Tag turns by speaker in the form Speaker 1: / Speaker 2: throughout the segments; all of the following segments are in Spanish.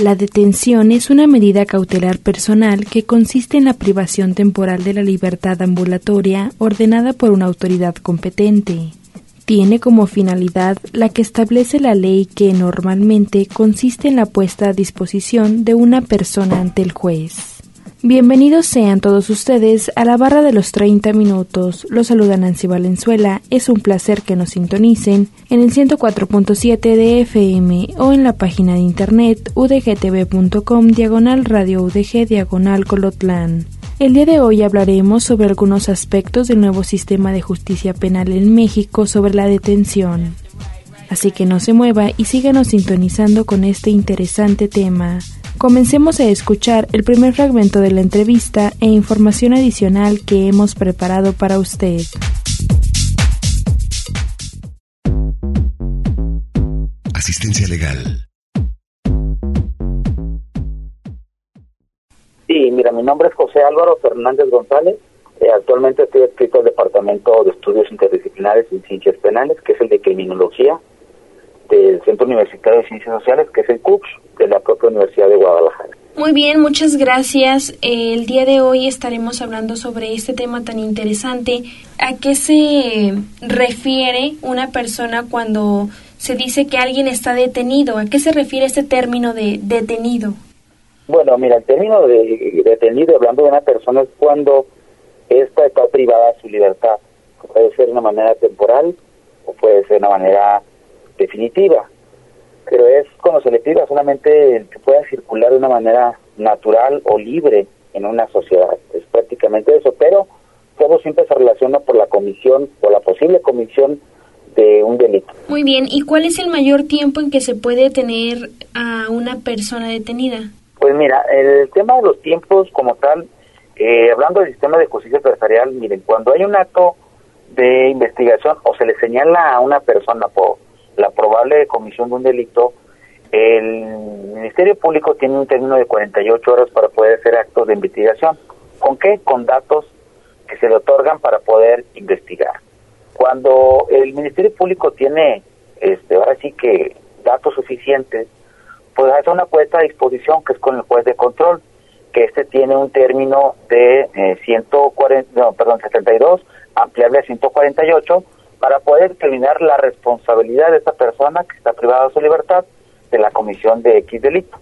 Speaker 1: La detención es una medida cautelar personal que consiste en la privación temporal de la libertad ambulatoria ordenada por una autoridad competente. Tiene como finalidad la que establece la ley que normalmente consiste en la puesta a disposición de una persona ante el juez. Bienvenidos sean todos ustedes a la barra de los 30 minutos. Los saluda Nancy Valenzuela. Es un placer que nos sintonicen en el 104.7 de FM o en la página de internet udgtv.com diagonal radio udg diagonal colotlán. El día de hoy hablaremos sobre algunos aspectos del nuevo sistema de justicia penal en México sobre la detención. Así que no se mueva y síganos sintonizando con este interesante tema. Comencemos a escuchar el primer fragmento de la entrevista e información adicional que hemos preparado para usted.
Speaker 2: Asistencia legal.
Speaker 3: Sí, mira, mi nombre es José Álvaro Fernández González. Eh, actualmente estoy adscrito al Departamento de Estudios Interdisciplinares en Ciencias Penales, que es el de Criminología del Centro Universitario de Ciencias Sociales, que es el CUCS de la propia Universidad de Guadalajara.
Speaker 1: Muy bien, muchas gracias. El día de hoy estaremos hablando sobre este tema tan interesante. ¿A qué se refiere una persona cuando se dice que alguien está detenido? ¿A qué se refiere este término de detenido?
Speaker 3: Bueno, mira, el término de detenido, hablando de una persona, es cuando ésta está privada de su libertad. Puede ser de una manera temporal o puede ser de una manera definitiva. Pero es cuando se le priva solamente el que pueda circular de una manera natural o libre en una sociedad. Es prácticamente eso. Pero todo siempre se relaciona por la comisión o la posible comisión de un delito.
Speaker 1: Muy bien, ¿y cuál es el mayor tiempo en que se puede tener a una persona detenida?
Speaker 3: Pues mira, el tema de los tiempos como tal, eh, hablando del sistema de justicia adversarial, miren, cuando hay un acto de investigación o se le señala a una persona por la probable comisión de un delito, el Ministerio Público tiene un término de 48 horas para poder hacer actos de investigación. ¿Con qué? Con datos que se le otorgan para poder investigar. Cuando el Ministerio Público tiene, este, ahora sí que datos suficientes, pues hace una puesta a disposición que es con el juez de control, que este tiene un término de eh, 140, no, perdón, 72, ampliable a 148, para poder determinar la responsabilidad de esa persona que está privada de su libertad de la comisión de X delito.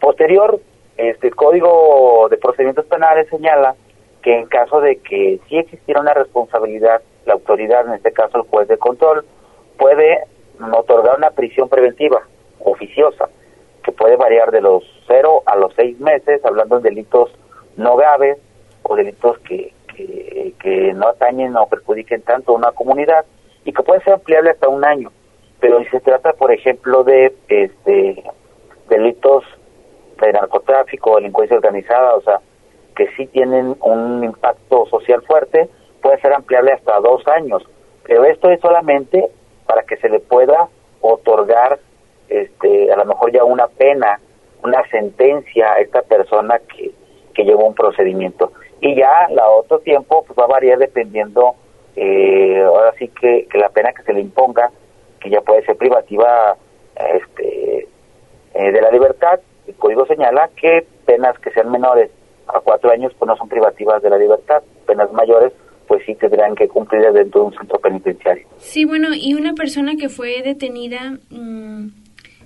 Speaker 3: Posterior, este el Código de Procedimientos Penales señala que en caso de que sí existiera una responsabilidad, la autoridad, en este caso el juez de control, puede otorgar una prisión preventiva oficiosa, que puede variar de los cero a los seis meses, hablando de delitos no graves o delitos que, que, que no atañen o perjudiquen tanto a una comunidad y que puede ser ampliable hasta un año. Pero si se trata, por ejemplo, de este delitos de narcotráfico delincuencia organizada, o sea, que sí tienen un impacto social fuerte, puede ser ampliable hasta dos años. Pero esto es solamente para que se le pueda otorgar este a lo mejor ya una pena, una sentencia a esta persona que, que llevó un procedimiento. Y ya la otro tiempo pues va a variar dependiendo, eh, ahora sí que, la pena que se le imponga, que ya puede ser privativa este eh, de la libertad. El código señala que penas que sean menores a cuatro años pues no son privativas de la libertad, penas mayores pues sí tendrán que cumplir dentro de un centro penitenciario.
Speaker 1: Sí, bueno, y una persona que fue detenida mmm,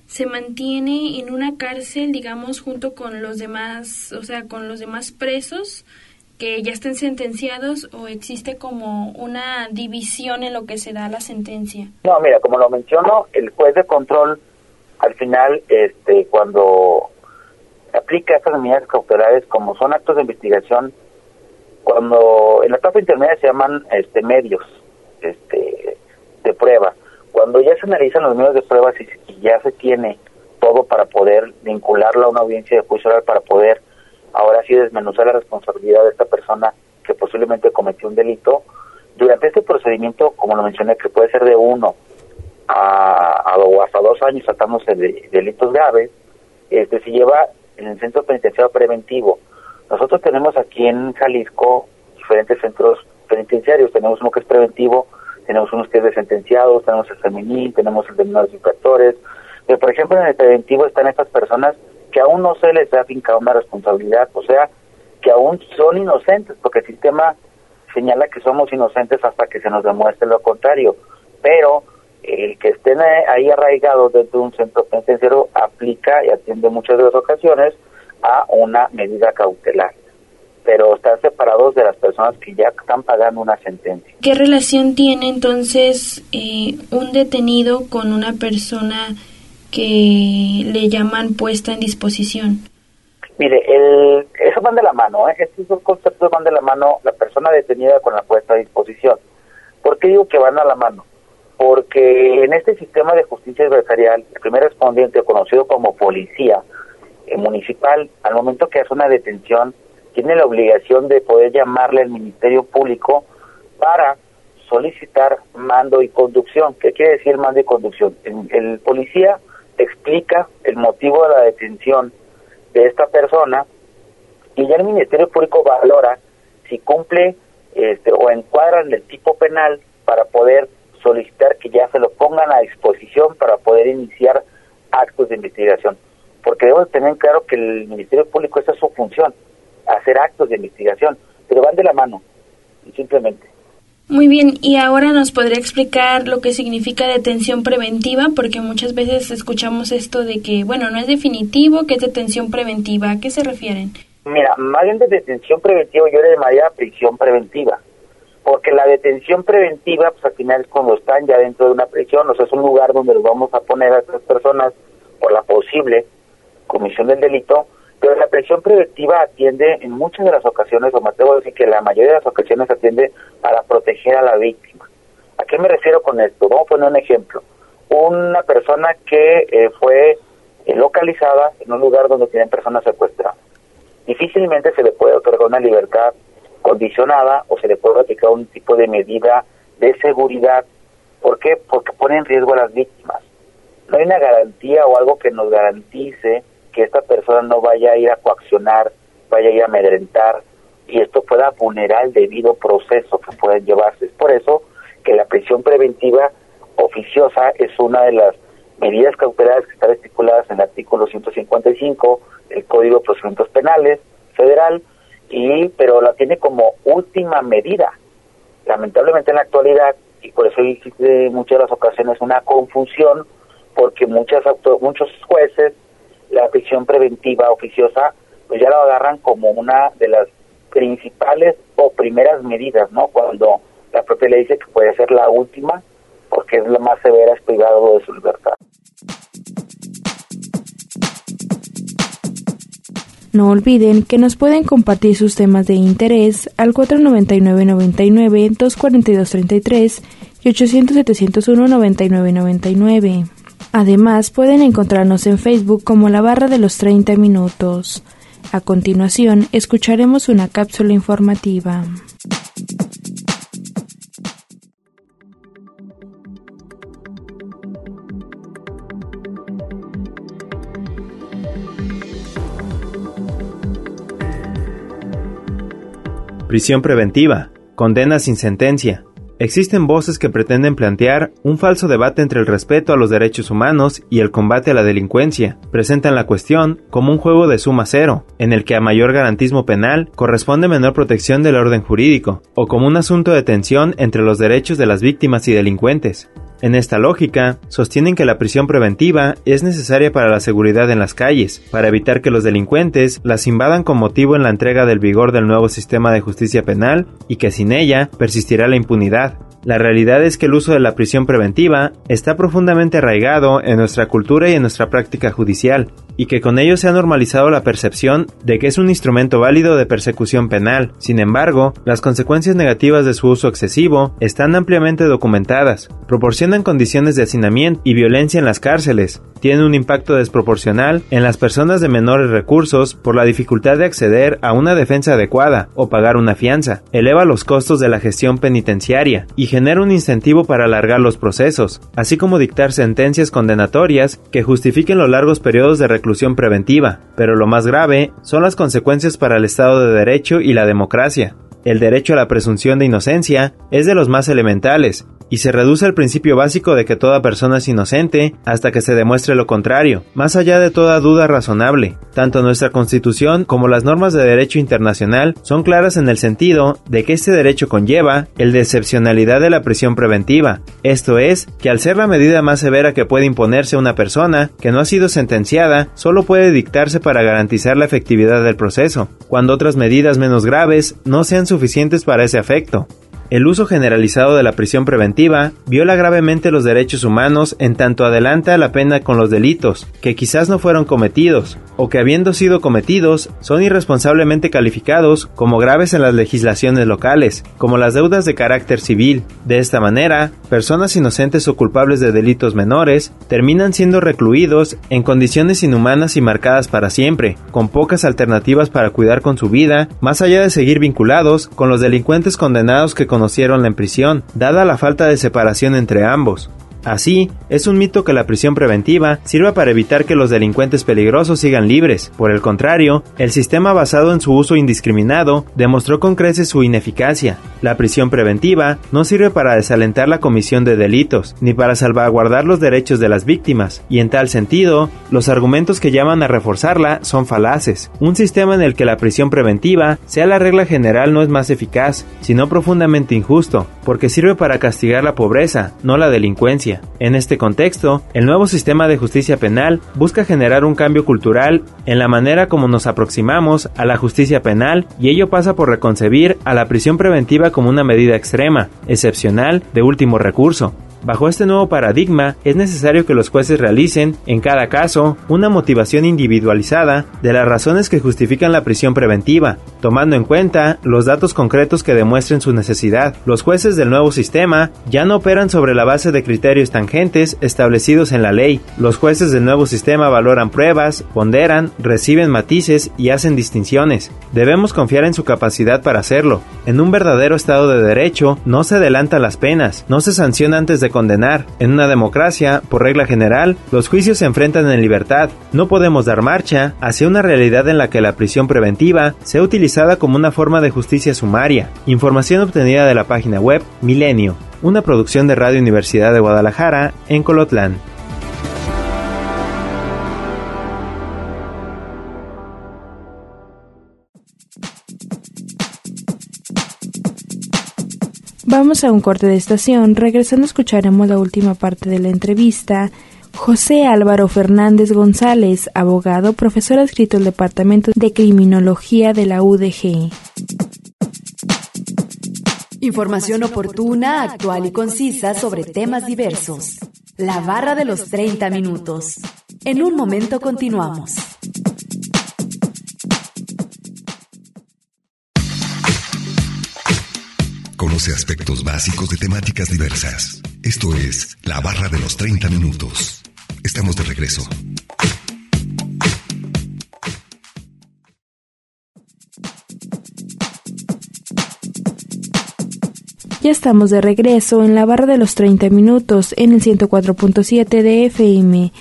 Speaker 1: se mantiene en una cárcel, digamos, junto con los demás, o sea, con los demás presos que ya estén sentenciados o existe como una división en lo que se da la sentencia?
Speaker 3: No, mira, como lo menciono, el juez de control al final, este, cuando aplica estas medidas cautelares, como son actos de investigación, cuando en la etapa intermedia se llaman este medios este de prueba cuando ya se analizan los medios de prueba y, y ya se tiene todo para poder vincularlo a una audiencia de juicio oral para poder ahora sí desmenuzar la responsabilidad de esta persona que posiblemente cometió un delito. Durante este procedimiento, como lo mencioné, que puede ser de uno a, o hasta dos años tratándose de delitos graves, este se lleva en el centro penitenciario preventivo. Nosotros tenemos aquí en Jalisco diferentes centros penitenciarios. Tenemos uno que es preventivo, tenemos unos que es de sentenciados, tenemos el femenil, tenemos el de menores infractores. Pero, por ejemplo, en el preventivo están estas personas que aún no se les ha fincado una responsabilidad, o sea, que aún son inocentes, porque el sistema señala que somos inocentes hasta que se nos demuestre lo contrario. Pero el que estén ahí arraigados dentro de un centro penitenciario aplica y atiende muchas de las ocasiones a una medida cautelar pero están separados de las personas que ya están pagando una sentencia.
Speaker 1: ¿Qué relación tiene entonces eh, un detenido con una persona que le llaman puesta en disposición?
Speaker 3: Mire, el, eso van de la mano, ¿eh? estos dos conceptos van de la mano, la persona detenida con la puesta a disposición. ¿Por qué digo que van a la mano? Porque en este sistema de justicia adversarial, el primer respondiente, conocido como policía eh, municipal, al momento que hace una detención, tiene la obligación de poder llamarle al Ministerio Público para solicitar mando y conducción. ¿Qué quiere decir mando y conducción? El, policía explica el motivo de la detención de esta persona y ya el Ministerio Público valora si cumple este, o encuadra en el tipo penal para poder solicitar que ya se lo pongan a disposición para poder iniciar actos de investigación. Porque debemos tener claro que el Ministerio Público, esa es su función, hacer actos de investigación, pero van de la mano, simplemente.
Speaker 1: Muy bien, y ahora nos podría explicar lo que significa detención preventiva, porque muchas veces escuchamos esto de que, bueno, no es definitivo, que es detención preventiva. ¿A qué se refieren?
Speaker 3: Mira, más bien de detención preventiva, yo le llamaría prisión preventiva, porque la detención preventiva, pues al final es cuando están ya dentro de una prisión, o sea, es un lugar donde los vamos a poner a estas personas por la posible comisión del delito, pero la prisión preventiva atiende en muchas de las ocasiones, o atrevo a decir que la mayoría de las ocasiones atiende para proteger a la víctima. ¿A qué me refiero con esto? Vamos a poner un ejemplo. Una persona que eh, fue eh, localizada en un lugar donde tienen personas secuestradas. Difícilmente se le puede otorgar una libertad condicionada o se le puede aplicar un tipo de medida de seguridad. ¿Por qué? Porque pone en riesgo a las víctimas. No hay una garantía o algo que nos garantice que esta persona no vaya a ir a coaccionar, vaya a ir a amedrentar y esto pueda vulnerar el debido proceso que pueden llevarse. Es por eso que la prisión preventiva oficiosa es una de las medidas cautelares que están estipuladas en el artículo 155 del Código de Procedimientos Penales federal y pero la tiene como última medida. Lamentablemente en la actualidad y por eso existe en muchas de las ocasiones una confusión porque muchas muchos jueces la prisión preventiva oficiosa, pues ya lo agarran como una de las principales o primeras medidas, ¿no? Cuando la propia ley dice que puede ser la última, porque es la más severa, es privado de su libertad.
Speaker 1: No olviden que nos pueden compartir sus temas de interés al 499-99-242-33 y 800-701-9999. Además, pueden encontrarnos en Facebook como la barra de los 30 minutos. A continuación, escucharemos una cápsula informativa.
Speaker 4: Prisión preventiva. Condena sin sentencia. Existen voces que pretenden plantear un falso debate entre el respeto a los derechos humanos y el combate a la delincuencia. Presentan la cuestión como un juego de suma cero, en el que a mayor garantismo penal corresponde menor protección del orden jurídico, o como un asunto de tensión entre los derechos de las víctimas y delincuentes. En esta lógica, sostienen que la prisión preventiva es necesaria para la seguridad en las calles, para evitar que los delincuentes las invadan con motivo en la entrega del vigor del nuevo sistema de justicia penal y que sin ella persistirá la impunidad. La realidad es que el uso de la prisión preventiva está profundamente arraigado en nuestra cultura y en nuestra práctica judicial, y que con ello se ha normalizado la percepción de que es un instrumento válido de persecución penal. Sin embargo, las consecuencias negativas de su uso excesivo están ampliamente documentadas, proporcionan condiciones de hacinamiento y violencia en las cárceles, tienen un impacto desproporcional en las personas de menores recursos por la dificultad de acceder a una defensa adecuada o pagar una fianza, eleva los costos de la gestión penitenciaria y genera un incentivo para alargar los procesos, así como dictar sentencias condenatorias que justifiquen los largos periodos de reclusión preventiva, pero lo más grave son las consecuencias para el Estado de Derecho y la democracia. El derecho a la presunción de inocencia es de los más elementales y se reduce al principio básico de que toda persona es inocente hasta que se demuestre lo contrario, más allá de toda duda razonable. Tanto nuestra Constitución como las normas de derecho internacional son claras en el sentido de que este derecho conlleva el de excepcionalidad de la prisión preventiva, esto es, que al ser la medida más severa que puede imponerse a una persona que no ha sido sentenciada, solo puede dictarse para garantizar la efectividad del proceso, cuando otras medidas menos graves no sean suficientes para ese efecto. El uso generalizado de la prisión preventiva viola gravemente los derechos humanos en tanto adelanta la pena con los delitos, que quizás no fueron cometidos, o que habiendo sido cometidos, son irresponsablemente calificados como graves en las legislaciones locales, como las deudas de carácter civil. De esta manera, personas inocentes o culpables de delitos menores terminan siendo recluidos en condiciones inhumanas y marcadas para siempre, con pocas alternativas para cuidar con su vida, más allá de seguir vinculados con los delincuentes condenados que conocieron en prisión, dada la falta de separación entre ambos. Así, es un mito que la prisión preventiva sirva para evitar que los delincuentes peligrosos sigan libres. Por el contrario, el sistema basado en su uso indiscriminado demostró con creces su ineficacia. La prisión preventiva no sirve para desalentar la comisión de delitos, ni para salvaguardar los derechos de las víctimas, y en tal sentido, los argumentos que llaman a reforzarla son falaces. Un sistema en el que la prisión preventiva sea la regla general no es más eficaz, sino profundamente injusto, porque sirve para castigar la pobreza, no la delincuencia. En este contexto, el nuevo sistema de justicia penal busca generar un cambio cultural en la manera como nos aproximamos a la justicia penal y ello pasa por reconcebir a la prisión preventiva como una medida extrema, excepcional, de último recurso. Bajo este nuevo paradigma, es necesario que los jueces realicen, en cada caso, una motivación individualizada de las razones que justifican la prisión preventiva, tomando en cuenta los datos concretos que demuestren su necesidad. Los jueces del nuevo sistema ya no operan sobre la base de criterios tangentes establecidos en la ley. Los jueces del nuevo sistema valoran pruebas, ponderan, reciben matices y hacen distinciones. Debemos confiar en su capacidad para hacerlo. En un verdadero Estado de Derecho no se adelantan las penas, no se sanciona antes de condenar. En una democracia, por regla general, los juicios se enfrentan en libertad. No podemos dar marcha hacia una realidad en la que la prisión preventiva sea utilizada como una forma de justicia sumaria. Información obtenida de la página web Milenio, una producción de Radio Universidad de Guadalajara en Colotlán.
Speaker 1: Vamos a un corte de estación. Regresando escucharemos la última parte de la entrevista. José Álvaro Fernández González, abogado, profesor adscrito al Departamento de Criminología de la UDG.
Speaker 5: Información oportuna, actual y concisa sobre temas diversos. La barra de los 30 minutos. En un momento continuamos.
Speaker 2: Conoce aspectos básicos de temáticas diversas. Esto es La Barra de los 30 Minutos. Estamos de regreso.
Speaker 1: Ya estamos de regreso en la barra de los 30 minutos en el 104.7 de FM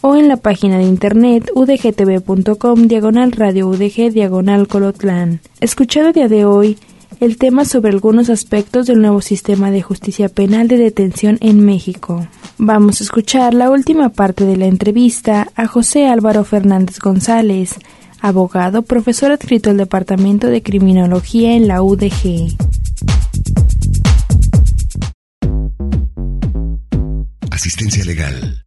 Speaker 1: o en la página de internet udgtv.com diagonal radio udg diagonal colotlán. Escuchado día de hoy el tema sobre algunos aspectos del nuevo sistema de justicia penal de detención en México. Vamos a escuchar la última parte de la entrevista a José Álvaro Fernández González, abogado, profesor adscrito al Departamento de Criminología en la UDG.
Speaker 2: Asistencia legal.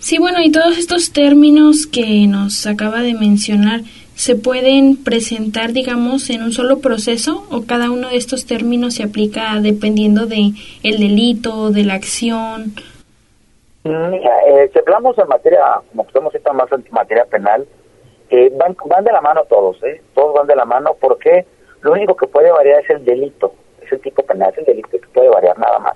Speaker 6: Sí, bueno, y todos estos términos que nos acaba de mencionar se pueden presentar, digamos, en un solo proceso o cada uno de estos términos se aplica dependiendo de el delito, de la acción?
Speaker 3: Mira, eh, si hablamos en materia, como estamos en más materia penal, eh, van, van de la mano todos, ¿eh? Todos van de la mano porque lo único que puede variar es el delito, es el tipo penal, es el delito que puede variar nada más.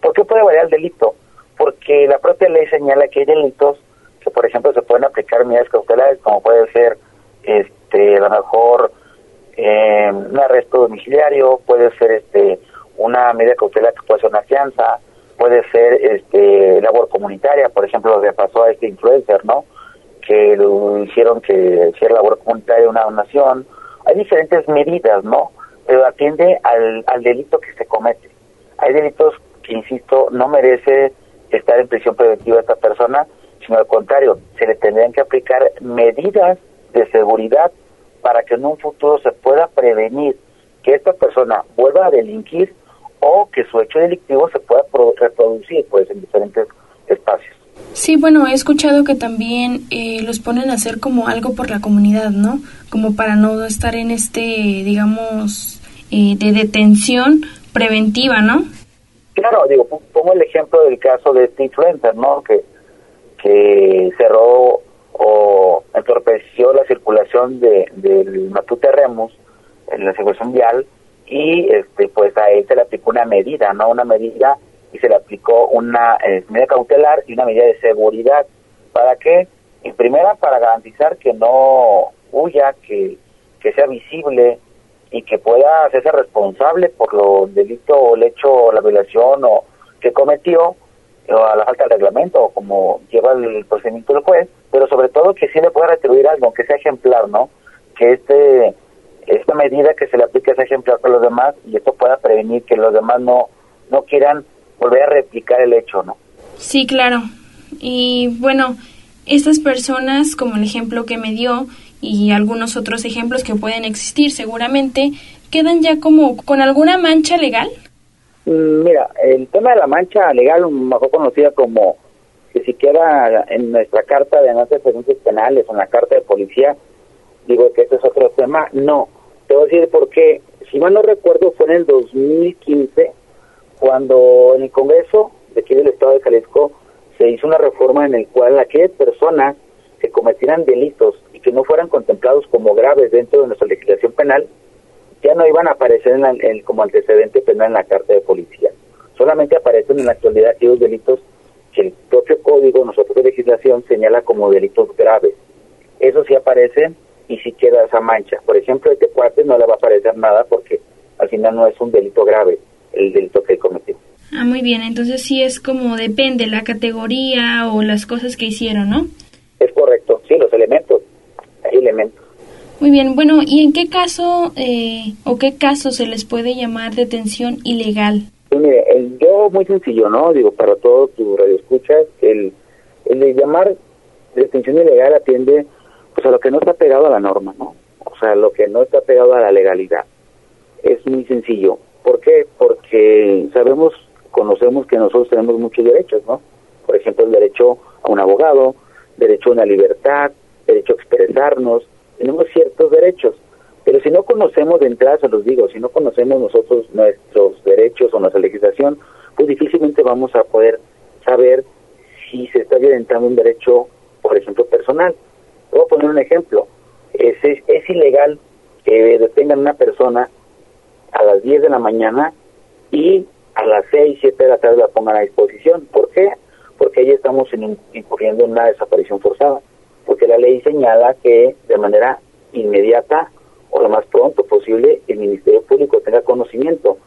Speaker 3: ¿Por qué puede variar el delito? Porque la propia ley señala que hay delitos que, por ejemplo, se pueden aplicar medidas cautelares, como puede ser este, a lo mejor eh, un arresto domiciliario, puede ser este una medida cautelar que puede ser una fianza, puede ser este labor comunitaria, por ejemplo, lo que pasó a este influencer, ¿no? Que hicieron que hiciera labor comunitaria una donación. Hay diferentes medidas, ¿no? Pero atiende al, al delito que se comete. Hay delitos que, insisto, no merece estar en prisión preventiva esta persona, sino al contrario, se le tendrían que aplicar medidas de seguridad para que en un futuro se pueda prevenir que esta persona vuelva a delinquir o que su hecho delictivo se pueda reproducir pues en diferentes espacios.
Speaker 6: Sí, bueno, he escuchado que también eh, los ponen a hacer como algo por la comunidad, ¿no? Como para no estar en este, digamos, eh, de detención preventiva, ¿no?
Speaker 3: Claro, digo, pongo el ejemplo del caso de este influencer, ¿no? Que, que cerró o entorpeció la circulación de, del Matute Remus en la circulación vial y este pues a él se le aplicó una medida, no una medida y se le aplicó una eh, medida cautelar y una medida de seguridad. ¿Para qué? En primera, para garantizar que no huya, que, que sea visible y que pueda hacerse responsable por lo delito o el hecho o la violación o que cometió a la falta de reglamento, como lleva el procedimiento del juez, pero sobre todo que sí le pueda retribuir algo, que sea ejemplar, ¿no? Que este esta medida que se le aplique sea ejemplar para los demás y esto pueda prevenir que los demás no no quieran volver a replicar el hecho, ¿no?
Speaker 6: Sí, claro. Y bueno, estas personas, como el ejemplo que me dio y algunos otros ejemplos que pueden existir seguramente, quedan ya como con alguna mancha legal.
Speaker 3: Mm, mira, el tema de la mancha legal, mejor conocida como que si queda en nuestra carta de antecedentes penales o en la carta de policía, digo que este es otro tema. No, te voy a decir porque, si mal no recuerdo, fue en el 2015 cuando en el Congreso de aquí del Estado de Jalisco se hizo una reforma en el cual aquellas personas que cometieran delitos y que no fueran contemplados como graves dentro de nuestra legislación penal, ya no iban a aparecer en como antecedente penal en la carta de policía. Solamente aparecen en la actualidad aquellos delitos que el propio código, nosotros de legislación, señala como delitos graves. Eso sí aparece y sí queda esa mancha. Por ejemplo, este cuate no le va a aparecer nada porque al final no es un delito grave el delito que cometió.
Speaker 6: Ah, muy bien. Entonces sí es como depende la categoría o las cosas que hicieron, ¿no?
Speaker 3: Es correcto. Sí, los elementos. Hay elementos.
Speaker 6: Muy bien, bueno, ¿y en qué caso eh, o qué caso se les puede llamar detención ilegal?
Speaker 3: Pues mire, el, yo muy sencillo, ¿no? Digo, para todos tus radioescuchas, el, el de llamar detención ilegal atiende pues a lo que no está pegado a la norma, ¿no? O sea, lo que no está pegado a la legalidad. Es muy sencillo. ¿Por qué? Porque sabemos, conocemos que nosotros tenemos muchos derechos, ¿no? Por ejemplo, el derecho a un abogado, derecho a una libertad, derecho a expresarnos, tenemos ciertos derechos, pero si no conocemos de entrada, se los digo, si no conocemos nosotros nuestros derechos o nuestra legislación, pues difícilmente vamos a poder saber si se está violentando un derecho, por ejemplo, personal. Voy a poner un ejemplo. Es, es, ilegal que detengan a una persona a las 10 de la mañana y a las 6, 7 de la tarde la pongan a disposición. ¿Por qué? Porque ahí estamos incurriendo en una desaparición forzada porque la ley señala que de manera inmediata o lo más pronto posible el Ministerio Público tenga conocimiento,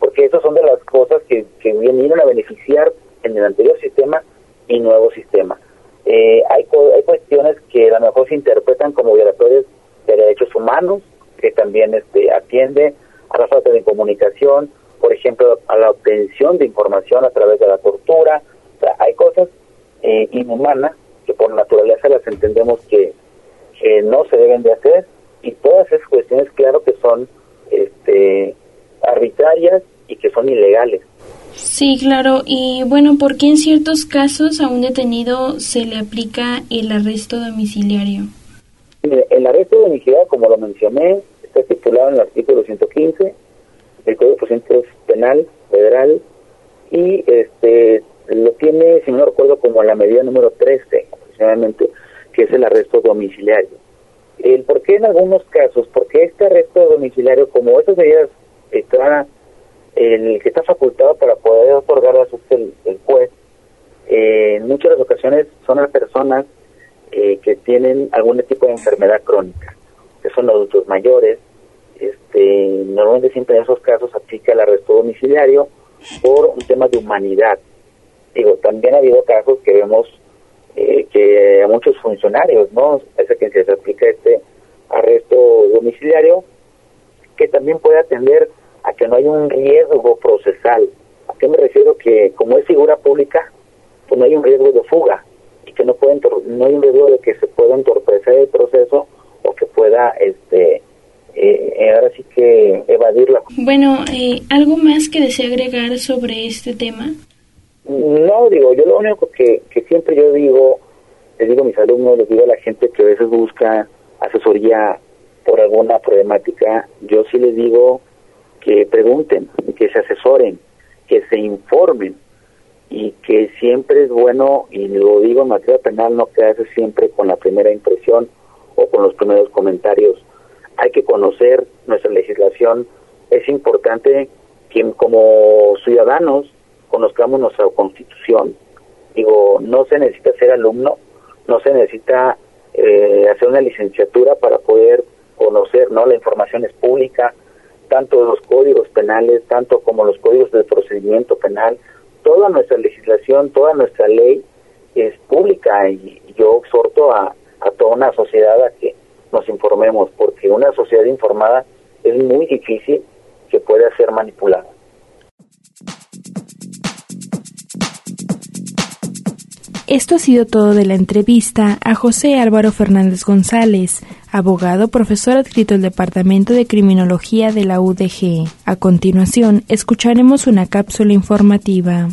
Speaker 3: porque esas son de las cosas que, que vienen a beneficiar en el anterior sistema y nuevo sistema. Eh, hay, hay cuestiones que a lo mejor se interpretan como violatorias de derechos humanos, que también este, atiende a la falta de comunicación, por ejemplo, a la obtención de información a través de la tortura. O sea, hay cosas eh, inhumanas por naturaleza las entendemos que, no se deben de hacer y todas esas cuestiones claro que son este arbitrarias y que son ilegales.
Speaker 6: Sí, claro. Y bueno, ¿por qué en ciertos casos a un detenido se le aplica el arresto domiciliario?
Speaker 3: El arresto domiciliario, como lo mencioné, está estipulado en el artículo 115 del Código de Procedimientos Penal Federal y este lo tiene, si no recuerdo, como la medida número 13 que es el arresto domiciliario. El por qué en algunos casos, porque este arresto domiciliario, como esas medidas está el que está facultado para poder otorgar el, el juez, eh, en muchas ocasiones son las personas eh, que tienen algún tipo de enfermedad crónica, que son adultos mayores. Este, normalmente siempre en esos casos aplica el arresto domiciliario por un tema de humanidad. Digo, también ha habido casos que vemos eh, que a muchos funcionarios, ¿no? Es que se aplica este arresto domiciliario, que también puede atender a que no haya un riesgo procesal. ¿A qué me refiero? Que como es figura pública, pues no hay un riesgo de fuga y que no pueden no hay un riesgo de que se pueda entorpecer el proceso o que pueda este eh, ahora sí que evadirla.
Speaker 6: Bueno, eh, ¿algo más que desea agregar sobre este tema?
Speaker 3: No, digo, yo lo único que, que siempre yo digo, les digo a mis alumnos, les digo a la gente que a veces busca asesoría por alguna problemática, yo sí les digo que pregunten, que se asesoren, que se informen y que siempre es bueno, y lo digo en materia penal, no quedarse siempre con la primera impresión o con los primeros comentarios. Hay que conocer nuestra legislación. Es importante que como ciudadanos conozcamos nuestra constitución. Digo, no se necesita ser alumno, no se necesita eh, hacer una licenciatura para poder conocer, ¿no? La información es pública, tanto los códigos penales, tanto como los códigos de procedimiento penal, toda nuestra legislación, toda nuestra ley es pública y yo exhorto a, a toda una sociedad a que nos informemos, porque una sociedad informada es muy difícil que pueda ser manipulada.
Speaker 1: Esto ha sido todo de la entrevista a José Álvaro Fernández González, abogado, profesor adscrito al Departamento de Criminología de la UDG. A continuación, escucharemos una cápsula informativa.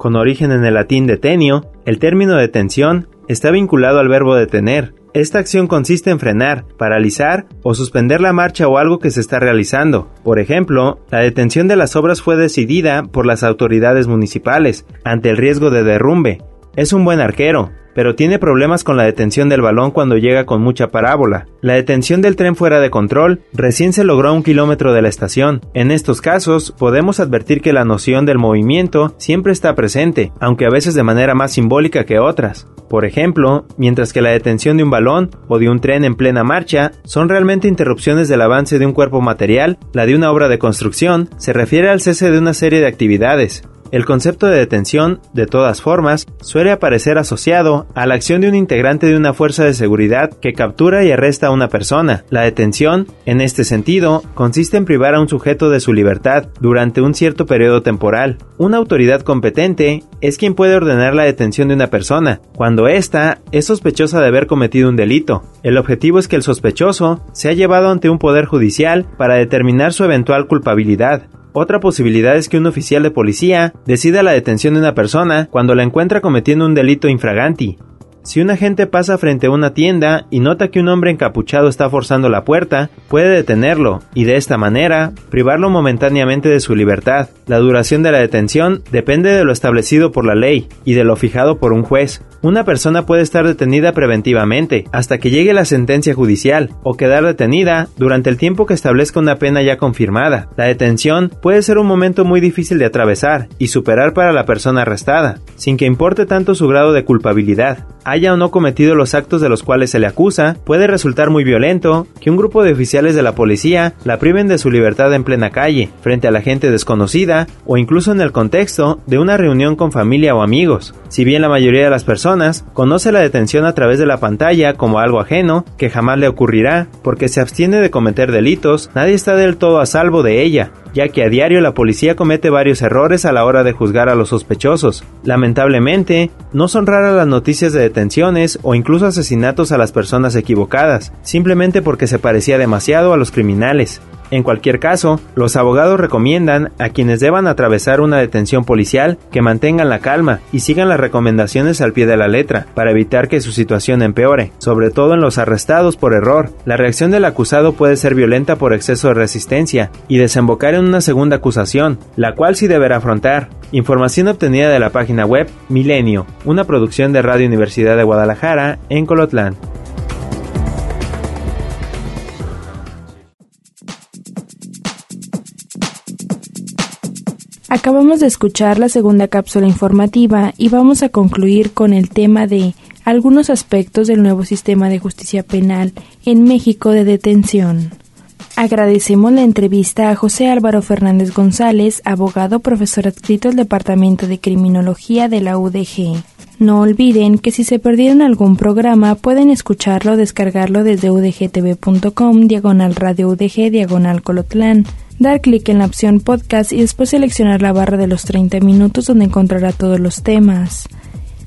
Speaker 4: Con origen en el latín detenio, el término detención está vinculado al verbo detener. Esta acción consiste en frenar, paralizar o suspender la marcha o algo que se está realizando. Por ejemplo, la detención de las obras fue decidida por las autoridades municipales ante el riesgo de derrumbe. Es un buen arquero, pero tiene problemas con la detención del balón cuando llega con mucha parábola. La detención del tren fuera de control recién se logró a un kilómetro de la estación. En estos casos, podemos advertir que la noción del movimiento siempre está presente, aunque a veces de manera más simbólica que otras. Por ejemplo, mientras que la detención de un balón o de un tren en plena marcha son realmente interrupciones del avance de un cuerpo material, la de una obra de construcción se refiere al cese de una serie de actividades. El concepto de detención, de todas formas, suele aparecer asociado a la acción de un integrante de una fuerza de seguridad que captura y arresta a una persona. La detención, en este sentido, consiste en privar a un sujeto de su libertad durante un cierto periodo temporal. Una autoridad competente es quien puede ordenar la detención de una persona, cuando ésta es sospechosa de haber cometido un delito. El objetivo es que el sospechoso sea llevado ante un poder judicial para determinar su eventual culpabilidad. Otra posibilidad es que un oficial de policía decida la detención de una persona cuando la encuentra cometiendo un delito infraganti, si un agente pasa frente a una tienda y nota que un hombre encapuchado está forzando la puerta, puede detenerlo y de esta manera privarlo momentáneamente de su libertad. La duración de la detención depende de lo establecido por la ley y de lo fijado por un juez. Una persona puede estar detenida preventivamente hasta que llegue la sentencia judicial o quedar detenida durante el tiempo que establezca una pena ya confirmada. La detención puede ser un momento muy difícil de atravesar y superar para la persona arrestada, sin que importe tanto su grado de culpabilidad haya o no cometido los actos de los cuales se le acusa, puede resultar muy violento que un grupo de oficiales de la policía la priven de su libertad en plena calle, frente a la gente desconocida o incluso en el contexto de una reunión con familia o amigos. Si bien la mayoría de las personas personas conoce la detención a través de la pantalla como algo ajeno, que jamás le ocurrirá, porque se abstiene de cometer delitos, nadie está del todo a salvo de ella, ya que a diario la policía comete varios errores a la hora de juzgar a los sospechosos. Lamentablemente, no son raras las noticias de detenciones o incluso asesinatos a las personas equivocadas, simplemente porque se parecía demasiado a los criminales. En cualquier caso, los abogados recomiendan a quienes deban atravesar una detención policial que mantengan la calma y sigan las recomendaciones al pie de la letra para evitar que su situación empeore, sobre todo en los arrestados por error. La reacción del acusado puede ser violenta por exceso de resistencia y desembocar en una segunda acusación, la cual sí deberá afrontar. Información obtenida de la página web Milenio, una producción de Radio Universidad de Guadalajara en Colotlán.
Speaker 1: Acabamos de escuchar la segunda cápsula informativa y vamos a concluir con el tema de algunos aspectos del nuevo sistema de justicia penal en México de detención. Agradecemos la entrevista a José Álvaro Fernández González, abogado profesor adscrito al Departamento de Criminología de la UDG. No olviden que si se perdieron algún programa pueden escucharlo o descargarlo desde udgtv.com diagonal radio UDG diagonal colotlán dar clic en la opción podcast y después seleccionar la barra de los 30 minutos donde encontrará todos los temas.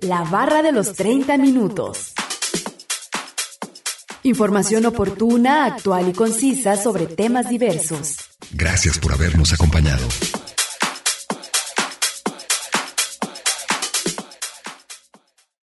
Speaker 5: La barra de los 30 minutos. Información oportuna, actual y concisa sobre temas diversos.
Speaker 2: Gracias por habernos acompañado.